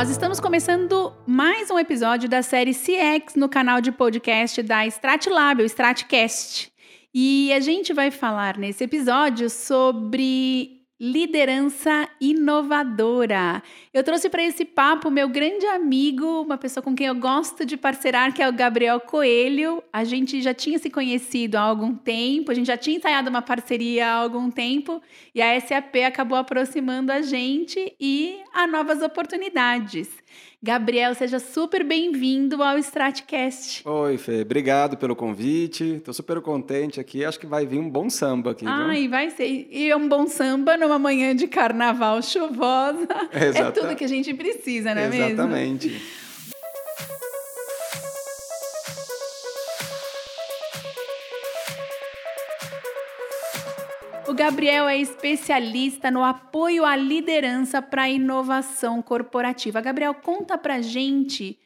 Nós estamos começando mais um episódio da série CX no canal de podcast da Stratlab, o Stratcast. E a gente vai falar nesse episódio sobre liderança inovadora. Eu trouxe para esse papo meu grande amigo, uma pessoa com quem eu gosto de parcerar, que é o Gabriel Coelho. A gente já tinha se conhecido há algum tempo, a gente já tinha ensaiado uma parceria há algum tempo e a SAP acabou aproximando a gente e a novas oportunidades. Gabriel, seja super bem-vindo ao Stratcast. Oi, Fê. Obrigado pelo convite. Estou super contente aqui. Acho que vai vir um bom samba aqui. Ai, viu? vai ser. E é um bom samba numa manhã de carnaval chuvosa. Exata... É tudo que a gente precisa, não é Exatamente. mesmo? Exatamente. Gabriel é especialista no apoio à liderança para a inovação corporativa. Gabriel, conta pra gente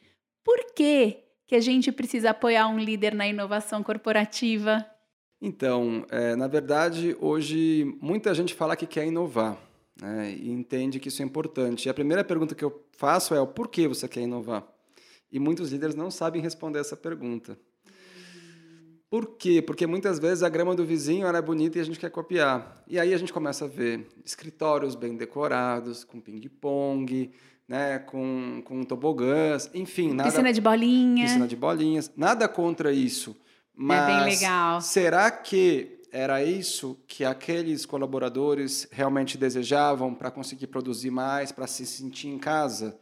por que, que a gente precisa apoiar um líder na inovação corporativa. Então, é, na verdade, hoje muita gente fala que quer inovar né, e entende que isso é importante. E a primeira pergunta que eu faço é o porquê você quer inovar? E muitos líderes não sabem responder essa pergunta. Por quê? Porque muitas vezes a grama do vizinho é bonita e a gente quer copiar. E aí a gente começa a ver escritórios bem decorados, com ping-pong, né, com, com tobogãs, enfim. Nada, piscina de bolinhas. Piscina de bolinhas. Nada contra isso. Mas é bem legal. será que era isso que aqueles colaboradores realmente desejavam para conseguir produzir mais, para se sentir em casa?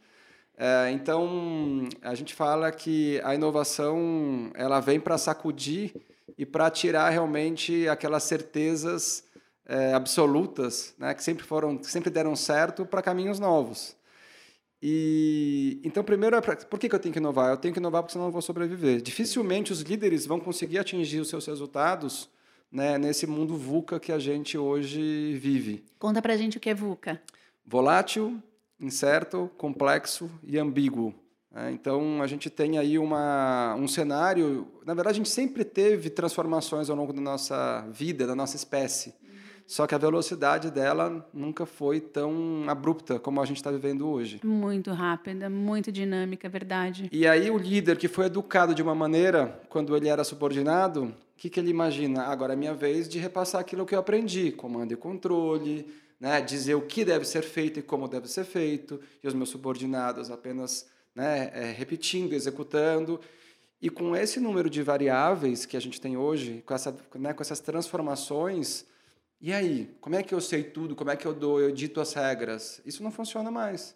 É, então, a gente fala que a inovação ela vem para sacudir e para tirar realmente aquelas certezas é, absolutas, né, que sempre foram, que sempre deram certo para caminhos novos. E então, primeiro, é pra, por que, que eu tenho que inovar? Eu tenho que inovar porque senão eu não vou sobreviver. Dificilmente os líderes vão conseguir atingir os seus resultados né, nesse mundo VUCA que a gente hoje vive. Conta para gente o que é VUCA. Volátil, incerto, complexo e ambíguo. É, então, a gente tem aí uma, um cenário. Na verdade, a gente sempre teve transformações ao longo da nossa vida, da nossa espécie. Só que a velocidade dela nunca foi tão abrupta como a gente está vivendo hoje. Muito rápida, muito dinâmica, verdade. E aí, o líder que foi educado de uma maneira, quando ele era subordinado, o que, que ele imagina? Agora é minha vez de repassar aquilo que eu aprendi: comando e controle, né, dizer o que deve ser feito e como deve ser feito, e os meus subordinados apenas né, é, repetindo, executando. E com esse número de variáveis que a gente tem hoje, com, essa, né, com essas transformações, e aí? Como é que eu sei tudo? Como é que eu dou, eu dito as regras? Isso não funciona mais.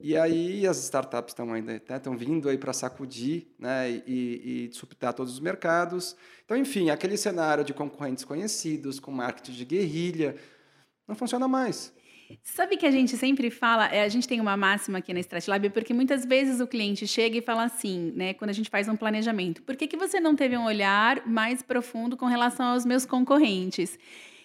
E aí as startups estão ainda estão né, vindo aí para sacudir, né, e, e disruptar todos os mercados. Então, enfim, aquele cenário de concorrentes conhecidos, com marketing de guerrilha, não funciona mais. Sabe que a gente sempre fala, é, a gente tem uma máxima aqui na Stratlab, porque muitas vezes o cliente chega e fala assim, né, quando a gente faz um planejamento, por que, que você não teve um olhar mais profundo com relação aos meus concorrentes?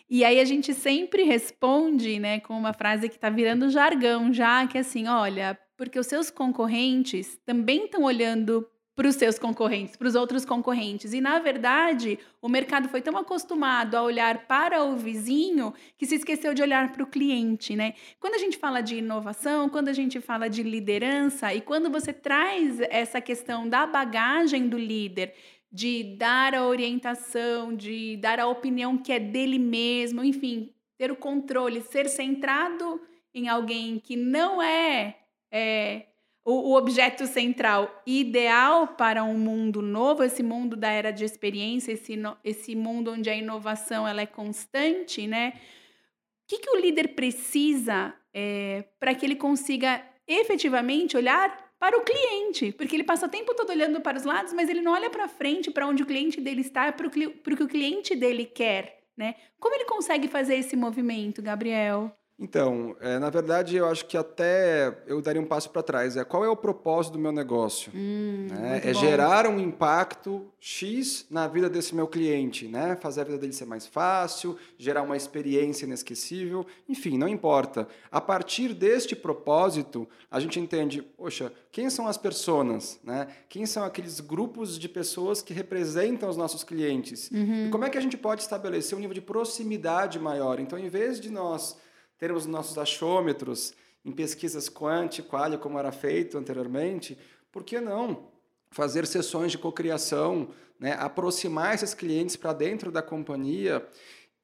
E aí a gente sempre responde, né, com uma frase que está virando jargão já, que é assim, olha, porque os seus concorrentes também estão olhando para os seus concorrentes, para os outros concorrentes. E, na verdade, o mercado foi tão acostumado a olhar para o vizinho que se esqueceu de olhar para o cliente, né? Quando a gente fala de inovação, quando a gente fala de liderança e quando você traz essa questão da bagagem do líder, de dar a orientação, de dar a opinião que é dele mesmo, enfim, ter o controle, ser centrado em alguém que não é, é o, objeto central ideal para um mundo novo, esse mundo da era de experiência, esse, esse mundo onde a inovação ela é constante, né? O que, que o líder precisa é, para que ele consiga efetivamente olhar para o cliente, porque ele passa o tempo todo olhando para os lados, mas ele não olha para frente, para onde o cliente dele está, para o que o cliente dele quer, né? Como ele consegue fazer esse movimento, Gabriel? Então, é, na verdade, eu acho que até eu daria um passo para trás. É qual é o propósito do meu negócio? Hum, né? É bom. gerar um impacto X na vida desse meu cliente, né? Fazer a vida dele ser mais fácil, gerar uma experiência inesquecível, enfim, não importa. A partir deste propósito, a gente entende, poxa, quem são as pessoas, né? Quem são aqueles grupos de pessoas que representam os nossos clientes? Uhum. E como é que a gente pode estabelecer um nível de proximidade maior? Então, em vez de nós termos nossos achômetros em pesquisas quant, qual, como era feito anteriormente, por que não fazer sessões de cocriação, né, aproximar esses clientes para dentro da companhia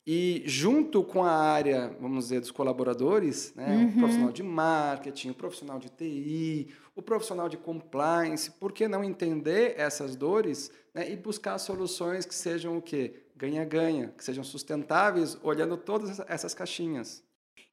e junto com a área, vamos dizer, dos colaboradores, né, uhum. o profissional de marketing, o profissional de TI, o profissional de compliance, por que não entender essas dores né, e buscar soluções que sejam o quê? Ganha-ganha, que sejam sustentáveis, olhando todas essas caixinhas.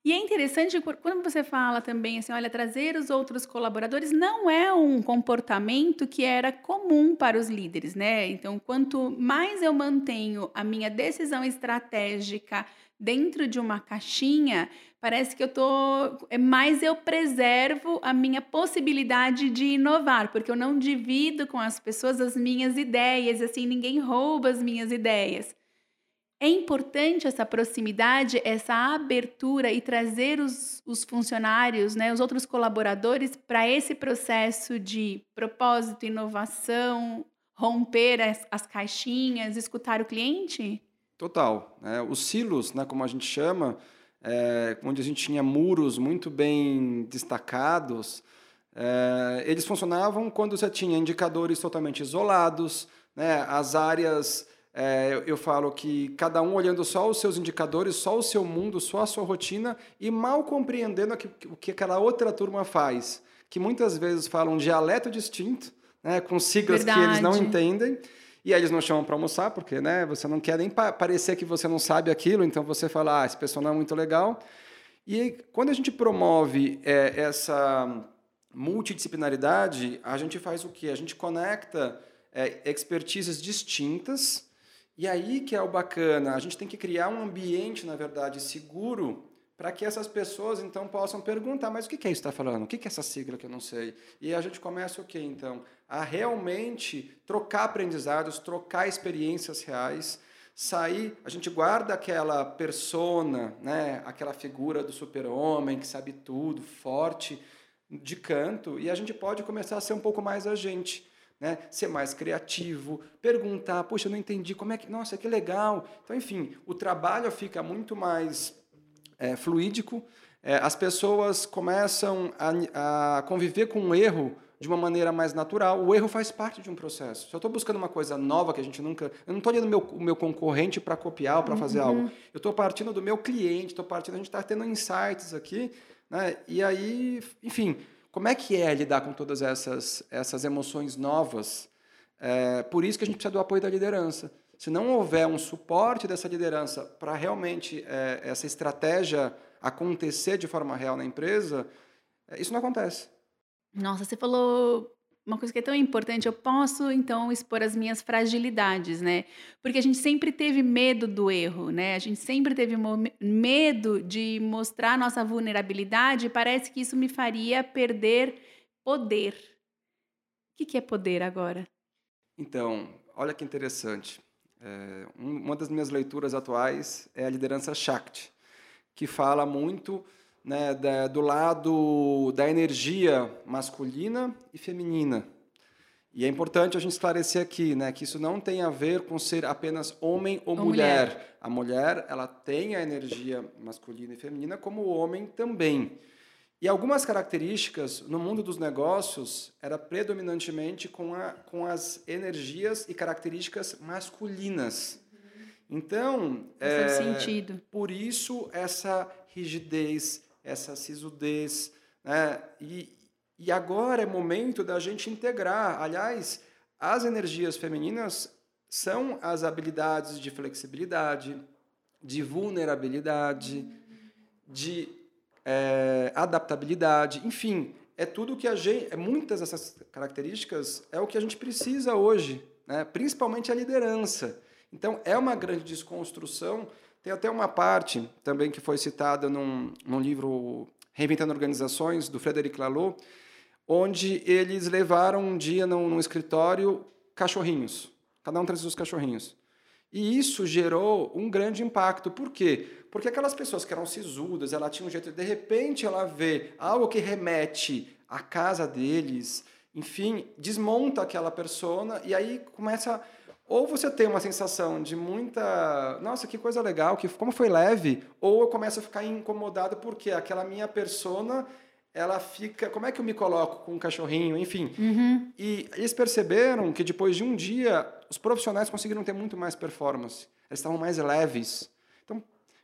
E é interessante quando você fala também assim, olha, trazer os outros colaboradores não é um comportamento que era comum para os líderes, né? Então, quanto mais eu mantenho a minha decisão estratégica dentro de uma caixinha, parece que eu tô é mais eu preservo a minha possibilidade de inovar, porque eu não divido com as pessoas as minhas ideias, assim, ninguém rouba as minhas ideias. É importante essa proximidade, essa abertura e trazer os, os funcionários, né, os outros colaboradores, para esse processo de propósito, inovação, romper as, as caixinhas, escutar o cliente? Total. Né? Os silos, né, como a gente chama, é, onde a gente tinha muros muito bem destacados, é, eles funcionavam quando você tinha indicadores totalmente isolados, né, as áreas é, eu, eu, falo que cada um olhando só os seus indicadores, só o seu mundo, só a sua rotina e mal compreendendo o que aquela outra turma faz, que muitas vezes falam um dialeto distinto, né, com siglas Verdade. que eles não entendem. E aí eles não chamam para almoçar, porque né, você não quer nem pa parecer que você não sabe aquilo, então você fala, ah, esse pessoal não é muito legal. E quando a gente promove é, essa multidisciplinaridade, a gente faz o quê? A gente conecta é, expertises distintas e aí que é o bacana, a gente tem que criar um ambiente, na verdade, seguro para que essas pessoas então possam perguntar, mas o que é isso que está falando? O que é essa sigla que eu não sei? E a gente começa o que então? A realmente trocar aprendizados, trocar experiências reais, sair, a gente guarda aquela persona, né, aquela figura do super-homem que sabe tudo, forte, de canto, e a gente pode começar a ser um pouco mais a gente né? ser mais criativo, perguntar, poxa, eu não entendi, como é que, nossa, que legal. Então, enfim, o trabalho fica muito mais é, fluídico, é, as pessoas começam a, a conviver com o erro de uma maneira mais natural. O erro faz parte de um processo. Se eu estou buscando uma coisa nova que a gente nunca. Eu não estou olhando meu, o meu concorrente para copiar ou para fazer uhum. algo. Eu estou partindo do meu cliente, estou partindo. A gente está tendo insights aqui. Né? E aí, enfim, como é que é lidar com todas essas, essas emoções novas? É, por isso que a gente precisa do apoio da liderança. Se não houver um suporte dessa liderança para realmente é, essa estratégia acontecer de forma real na empresa, é, isso não acontece. Nossa, você falou uma coisa que é tão importante, eu posso então expor as minhas fragilidades, né? Porque a gente sempre teve medo do erro, né? A gente sempre teve medo de mostrar nossa vulnerabilidade parece que isso me faria perder poder. O que é poder agora? Então, olha que interessante. É, uma das minhas leituras atuais é a liderança Shakti, que fala muito né, da, do lado da energia masculina e feminina. E é importante a gente esclarecer aqui, né, que isso não tem a ver com ser apenas homem ou, ou mulher. mulher. A mulher, ela tem a energia masculina e feminina, como o homem também. E algumas características no mundo dos negócios era predominantemente com, a, com as energias e características masculinas. Então, é, sentido. por isso essa rigidez, essa sisudez. Né? E, e agora é momento da gente integrar. Aliás, as energias femininas são as habilidades de flexibilidade, de vulnerabilidade, de é, adaptabilidade, enfim, é tudo que a gente, é muitas dessas características é o que a gente precisa hoje, né? principalmente a liderança. Então é uma grande desconstrução tem até uma parte também que foi citada num, num livro Reinventando Organizações, do Frederic Laloux, onde eles levaram um dia num, num escritório cachorrinhos. Cada um trazia os cachorrinhos. E isso gerou um grande impacto. Por quê? Porque aquelas pessoas que eram sisudas, ela tinha um jeito, de repente ela vê algo que remete à casa deles, enfim, desmonta aquela persona e aí começa ou você tem uma sensação de muita, nossa, que coisa legal, que como foi leve, ou eu começo a ficar incomodado porque aquela minha persona ela fica. Como é que eu me coloco com um cachorrinho, enfim. Uhum. E eles perceberam que depois de um dia, os profissionais conseguiram ter muito mais performance. Eles estavam mais leves. Então,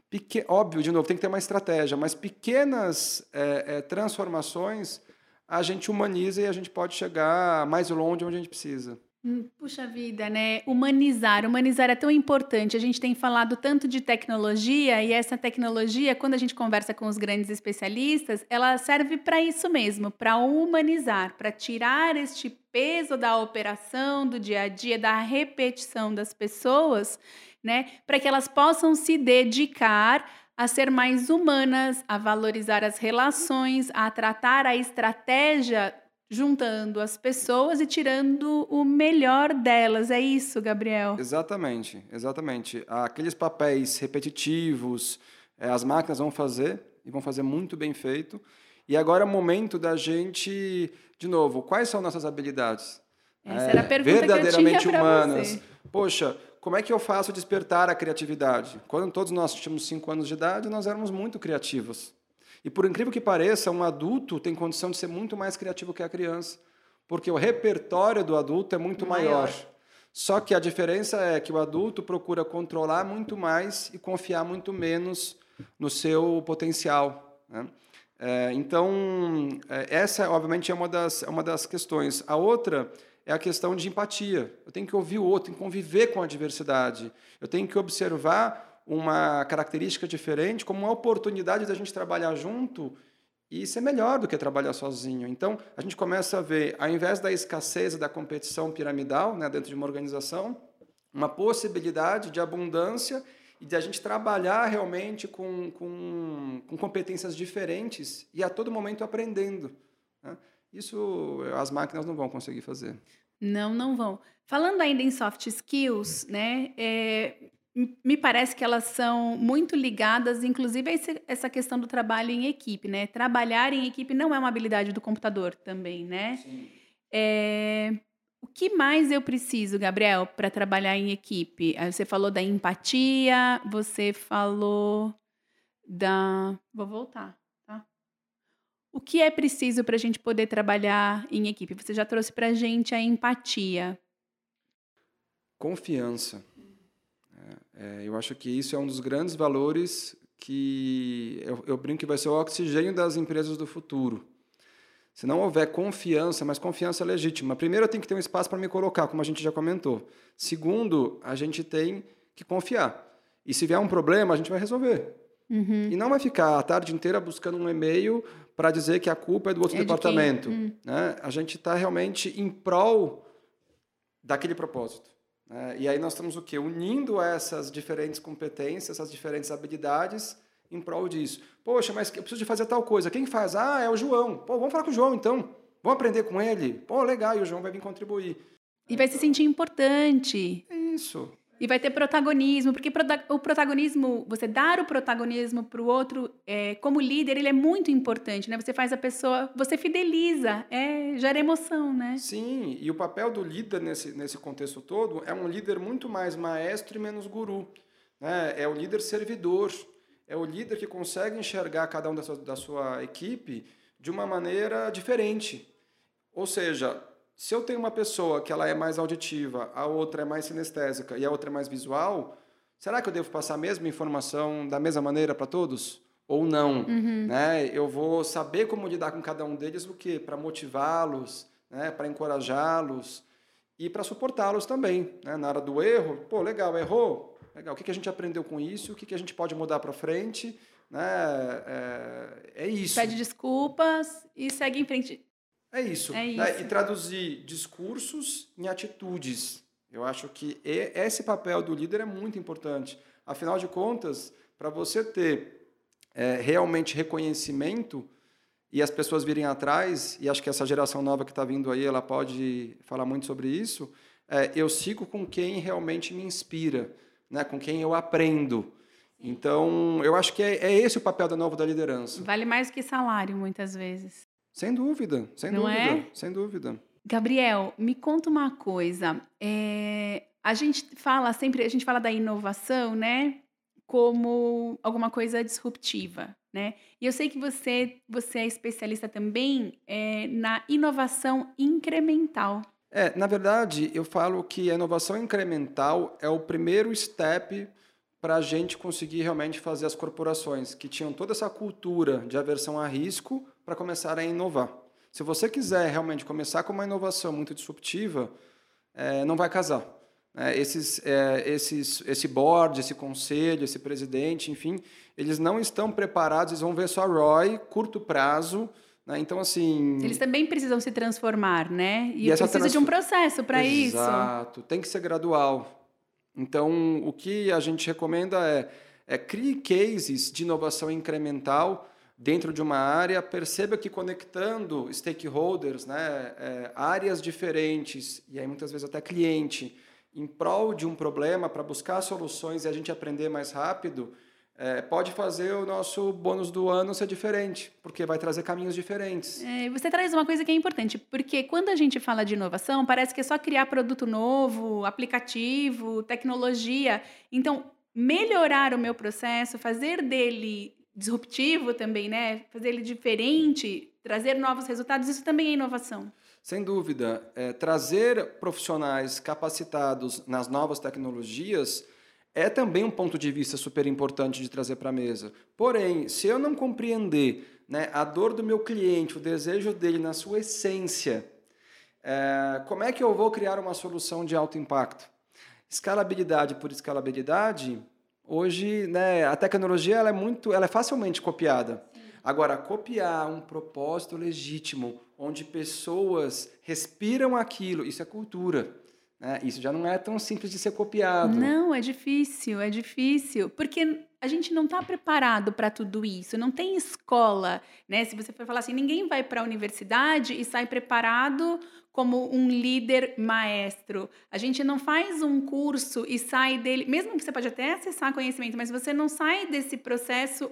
pequ... óbvio, de novo, tem que ter uma estratégia, mas pequenas é, é, transformações a gente humaniza e a gente pode chegar mais longe onde a gente precisa. Hum, puxa vida, né? Humanizar. Humanizar é tão importante. A gente tem falado tanto de tecnologia e essa tecnologia, quando a gente conversa com os grandes especialistas, ela serve para isso mesmo, para humanizar, para tirar este peso da operação, do dia a dia, da repetição das pessoas, né? Para que elas possam se dedicar a ser mais humanas, a valorizar as relações, a tratar a estratégia juntando as pessoas e tirando o melhor delas. É isso, Gabriel? Exatamente, exatamente. Aqueles papéis repetitivos, é, as máquinas vão fazer e vão fazer muito bem feito. E agora é o momento da gente, de novo, quais são nossas habilidades? Essa é, era a pergunta verdadeiramente que eu tinha humanas. Você. Poxa, como é que eu faço despertar a criatividade? Quando todos nós tínhamos cinco anos de idade, nós éramos muito criativos. E por incrível que pareça, um adulto tem condição de ser muito mais criativo que a criança, porque o repertório do adulto é muito maior. maior. Só que a diferença é que o adulto procura controlar muito mais e confiar muito menos no seu potencial. Né? É, então, é, essa, obviamente, é uma das, é uma das questões. A outra é a questão de empatia. Eu tenho que ouvir o outro, tenho que conviver com a diversidade. Eu tenho que observar uma característica diferente como uma oportunidade da gente trabalhar junto e ser melhor do que trabalhar sozinho. Então, a gente começa a ver, ao invés da escassez da competição piramidal né, dentro de uma organização, uma possibilidade de abundância e de a gente trabalhar realmente com, com, com competências diferentes e a todo momento aprendendo. Né? Isso as máquinas não vão conseguir fazer. Não, não vão. Falando ainda em soft skills, né? É, me parece que elas são muito ligadas, inclusive, a essa questão do trabalho em equipe, né? Trabalhar em equipe não é uma habilidade do computador também, né? Sim. É... O que mais eu preciso, Gabriel, para trabalhar em equipe? Você falou da empatia, você falou da. Vou voltar, tá? O que é preciso para a gente poder trabalhar em equipe? Você já trouxe para a gente a empatia. Confiança. É, eu acho que isso é um dos grandes valores que eu, eu brinco que vai ser o oxigênio das empresas do futuro. Se não houver confiança, mas confiança legítima. Primeiro, eu tenho que ter um espaço para me colocar, como a gente já comentou. Segundo, a gente tem que confiar. E se vier um problema, a gente vai resolver. Uhum. E não vai ficar a tarde inteira buscando um e-mail para dizer que a culpa é do outro é departamento. Hum. Né? A gente está realmente em prol daquele propósito. Né? E aí nós estamos o quê? Unindo essas diferentes competências, essas diferentes habilidades em prol disso. Poxa, mas eu preciso de fazer tal coisa. Quem faz? Ah, é o João. Pô, vamos falar com o João então. Vamos aprender com ele. Pô, legal, e o João vai vir contribuir. E vai se sentir importante. Isso. E vai ter protagonismo, porque o protagonismo, você dar o protagonismo para o outro, é, como líder, ele é muito importante, né? Você faz a pessoa, você fideliza, é, gera emoção, né? Sim, e o papel do líder nesse, nesse contexto todo é um líder muito mais maestro e menos guru. Né? É o líder servidor, é o líder que consegue enxergar cada um da sua, da sua equipe de uma maneira diferente. Ou seja, se eu tenho uma pessoa que ela é mais auditiva, a outra é mais sinestésica e a outra é mais visual, será que eu devo passar a mesma informação da mesma maneira para todos? Ou não? Uhum. Né? Eu vou saber como lidar com cada um deles, o quê? Para motivá-los, né? para encorajá-los e para suportá-los também. Né? Na hora do erro, pô, legal, errou? Legal, o que, que a gente aprendeu com isso? O que, que a gente pode mudar para frente? Né? É, é isso. Pede desculpas e segue em frente. É isso. É isso. Né? E traduzir discursos em atitudes. Eu acho que esse papel do líder é muito importante. Afinal de contas, para você ter é, realmente reconhecimento e as pessoas virem atrás, e acho que essa geração nova que está vindo aí, ela pode falar muito sobre isso, é, eu sigo com quem realmente me inspira, né? com quem eu aprendo. Então, eu acho que é, é esse o papel da nova da liderança. Vale mais que salário, muitas vezes. Sem dúvida, sem Não dúvida, é? sem dúvida. Gabriel, me conta uma coisa. É, a gente fala sempre, a gente fala da inovação, né? Como alguma coisa disruptiva, né? E eu sei que você, você é especialista também é, na inovação incremental. É, na verdade, eu falo que a inovação incremental é o primeiro step para a gente conseguir realmente fazer as corporações que tinham toda essa cultura de aversão a risco para começar a inovar. Se você quiser realmente começar com uma inovação muito disruptiva, é, não vai casar. É, esses, é, esses, esse board, esse conselho, esse presidente, enfim, eles não estão preparados, eles vão ver só ROI, curto prazo, né? Então, assim. Eles também precisam se transformar, né? E, e precisa de um processo para isso. Exato, tem que ser gradual. Então, o que a gente recomenda é, é crie cases de inovação incremental dentro de uma área, perceba que conectando stakeholders, né, é, áreas diferentes, e aí muitas vezes até cliente, em prol de um problema, para buscar soluções e a gente aprender mais rápido, é, pode fazer o nosso bônus do ano ser diferente, porque vai trazer caminhos diferentes. É, você traz uma coisa que é importante, porque quando a gente fala de inovação, parece que é só criar produto novo, aplicativo, tecnologia. Então, melhorar o meu processo, fazer dele disruptivo também, né? Fazer ele diferente, trazer novos resultados, isso também é inovação. Sem dúvida. É, trazer profissionais capacitados nas novas tecnologias é também um ponto de vista super importante de trazer para a mesa. Porém, se eu não compreender né, a dor do meu cliente, o desejo dele na sua essência, é, como é que eu vou criar uma solução de alto impacto? Escalabilidade por escalabilidade, hoje né, a tecnologia ela é muito, ela é facilmente copiada. Agora, copiar um propósito legítimo, onde pessoas respiram aquilo, isso é cultura. Né? Isso já não é tão simples de ser copiado. Não, é difícil, é difícil. Porque a gente não está preparado para tudo isso, não tem escola. Né? Se você for falar assim, ninguém vai para a universidade e sai preparado como um líder maestro. A gente não faz um curso e sai dele, mesmo que você pode até acessar conhecimento, mas você não sai desse processo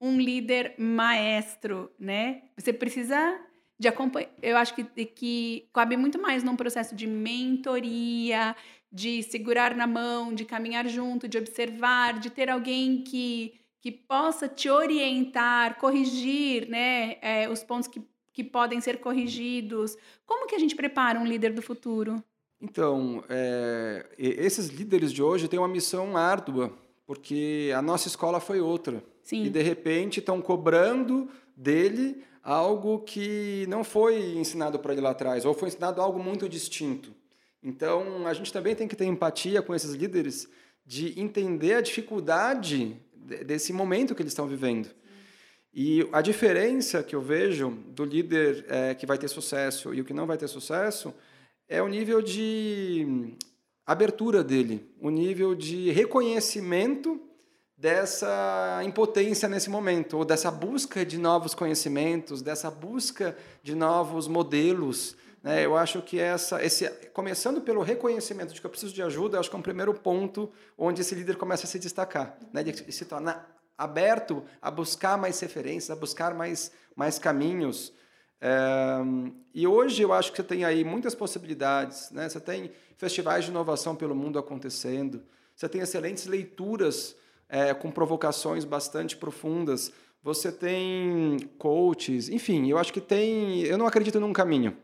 um líder maestro, né? Você precisa de acompanhar. Eu acho que, que cabe muito mais num processo de mentoria, de segurar na mão, de caminhar junto, de observar, de ter alguém que, que possa te orientar, corrigir né, é, os pontos que, que podem ser corrigidos. Como que a gente prepara um líder do futuro? Então, é, esses líderes de hoje têm uma missão árdua, porque a nossa escola foi outra. Sim. E, de repente, estão cobrando dele algo que não foi ensinado para ele lá atrás, ou foi ensinado algo muito distinto. Então, a gente também tem que ter empatia com esses líderes de entender a dificuldade desse momento que eles estão vivendo. E a diferença que eu vejo do líder é, que vai ter sucesso e o que não vai ter sucesso é o nível de abertura dele, o nível de reconhecimento dessa impotência nesse momento, ou dessa busca de novos conhecimentos, dessa busca de novos modelos. Né? Eu acho que essa, esse, começando pelo reconhecimento de que eu preciso de ajuda, acho que é um primeiro ponto onde esse líder começa a se destacar, né? de se tornar aberto a buscar mais referências, a buscar mais, mais caminhos. É, e hoje eu acho que você tem aí muitas possibilidades, né? Você tem festivais de inovação pelo mundo acontecendo, você tem excelentes leituras é, com provocações bastante profundas. Você tem coaches, enfim, eu acho que tem. Eu não acredito num caminho.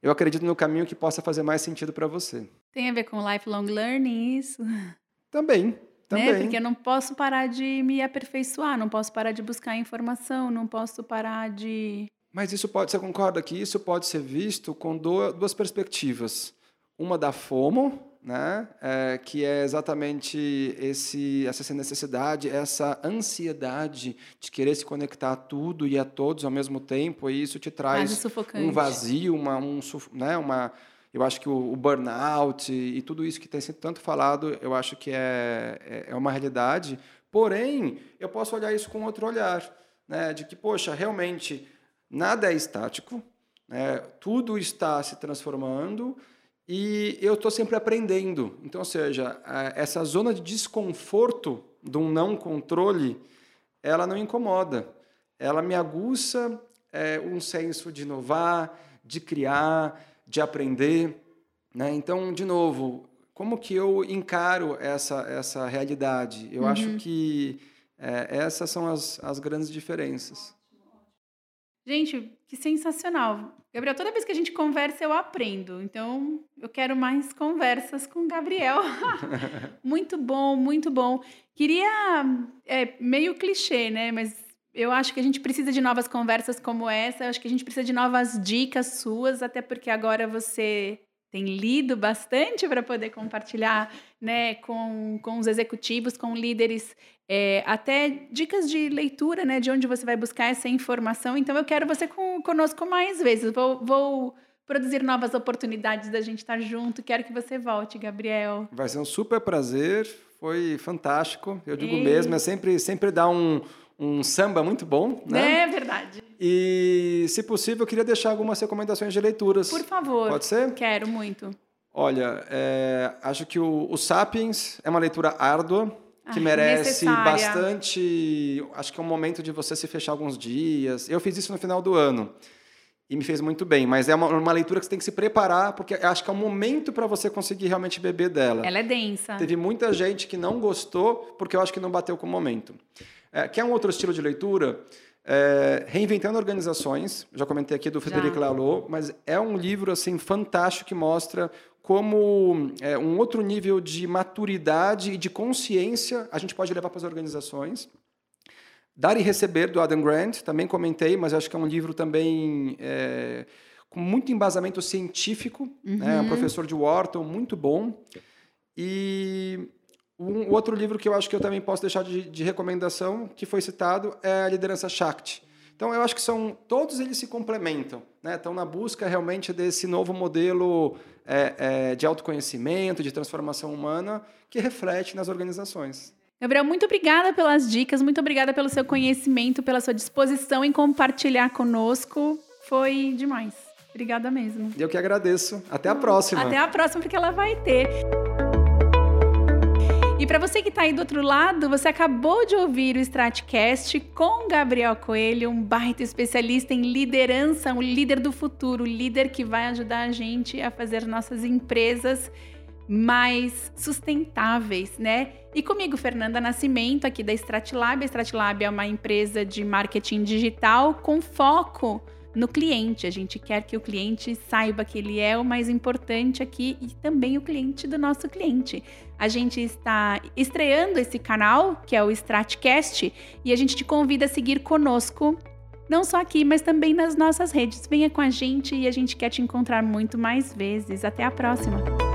Eu acredito no caminho que possa fazer mais sentido para você. Tem a ver com lifelong learning isso? Também? Também. Né? Porque eu não posso parar de me aperfeiçoar, não posso parar de buscar informação, não posso parar de. Mas isso pode, você concorda que isso pode ser visto com duas perspectivas? Uma da FOMO, né? É, que é exatamente esse, essa necessidade, essa ansiedade de querer se conectar a tudo e a todos ao mesmo tempo, e isso te traz um vazio, uma, um, né? uma, eu acho que o, o burnout e, e, tudo isso que tem sido tanto falado, eu acho que é, é, é uma realidade. Porém, eu posso olhar isso com outro olhar, né? de que, poxa, realmente nada é estático, né? tudo está se transformando, e eu estou sempre aprendendo. Então, ou seja, essa zona de desconforto de um não controle, ela não incomoda. Ela me aguça é, um senso de inovar, de criar, de aprender. Né? Então, de novo, como que eu encaro essa, essa realidade? Eu uhum. acho que É, essas são as, as grandes diferenças. Gente, que sensacional. Gabriel, toda vez que a gente conversa, eu aprendo. Então, eu quero mais conversas com o Gabriel. muito bom, muito bom. Queria. É meio clichê, né? Mas eu acho que a gente precisa de novas conversas como essa. Eu acho que a gente precisa de novas dicas suas, até porque agora você tem lido bastante para poder compartilhar né, com, com os executivos, com líderes, é, até dicas de leitura, né, de onde você vai buscar essa informação. Então, eu quero você com, conosco mais vezes. Vou, vou produzir novas oportunidades da gente estar junto. Quero que você volte, Gabriel. Vai ser um super prazer. Foi fantástico. Eu digo e... mesmo, é sempre, sempre dar um um samba muito bom, né? É verdade. E, se possível, eu queria deixar algumas recomendações de leituras. Por favor. Pode ser? Quero muito. Olha, é, acho que o, o, Sapiens é uma leitura árdua, que merece necessária. bastante. Acho que é um momento de você se fechar alguns dias. Eu fiz isso no final do ano e me fez muito bem, mas é uma, uma leitura que você tem que se preparar, porque acho que é um momento para você conseguir realmente beber dela. Ela é densa. Teve muita gente que não gostou, porque eu acho que não bateu com o momento. É, que é um outro estilo de leitura, é, Reinventando Organizações, já comentei aqui do Frederic Laloux, mas é um livro assim fantástico que mostra como é, um outro nível de maturidade e de consciência a gente pode levar para as organizações. Dar e Receber, do Adam Grant, também comentei, mas acho que é um livro também é, com muito embasamento científico, uhum. né? um professor de Wharton, muito bom. E um outro livro que eu acho que eu também posso deixar de, de recomendação, que foi citado, é a Liderança Shakti. Então, eu acho que são todos eles se complementam, né? Estão na busca realmente desse novo modelo é, é, de autoconhecimento, de transformação humana, que reflete nas organizações. Gabriel, muito obrigada pelas dicas, muito obrigada pelo seu conhecimento, pela sua disposição em compartilhar conosco. Foi demais. Obrigada mesmo. Eu que agradeço. Até a próxima. Até a próxima, porque ela vai ter. E para você que está aí do outro lado, você acabou de ouvir o Stratcast com Gabriel Coelho, um baita especialista em liderança, um líder do futuro, líder que vai ajudar a gente a fazer nossas empresas mais sustentáveis, né? E comigo, Fernanda Nascimento, aqui da Stratlab. A Stratlab é uma empresa de marketing digital com foco no cliente. A gente quer que o cliente saiba que ele é o mais importante aqui e também o cliente do nosso cliente. A gente está estreando esse canal, que é o Stratcast, e a gente te convida a seguir conosco, não só aqui, mas também nas nossas redes. Venha com a gente e a gente quer te encontrar muito mais vezes. Até a próxima!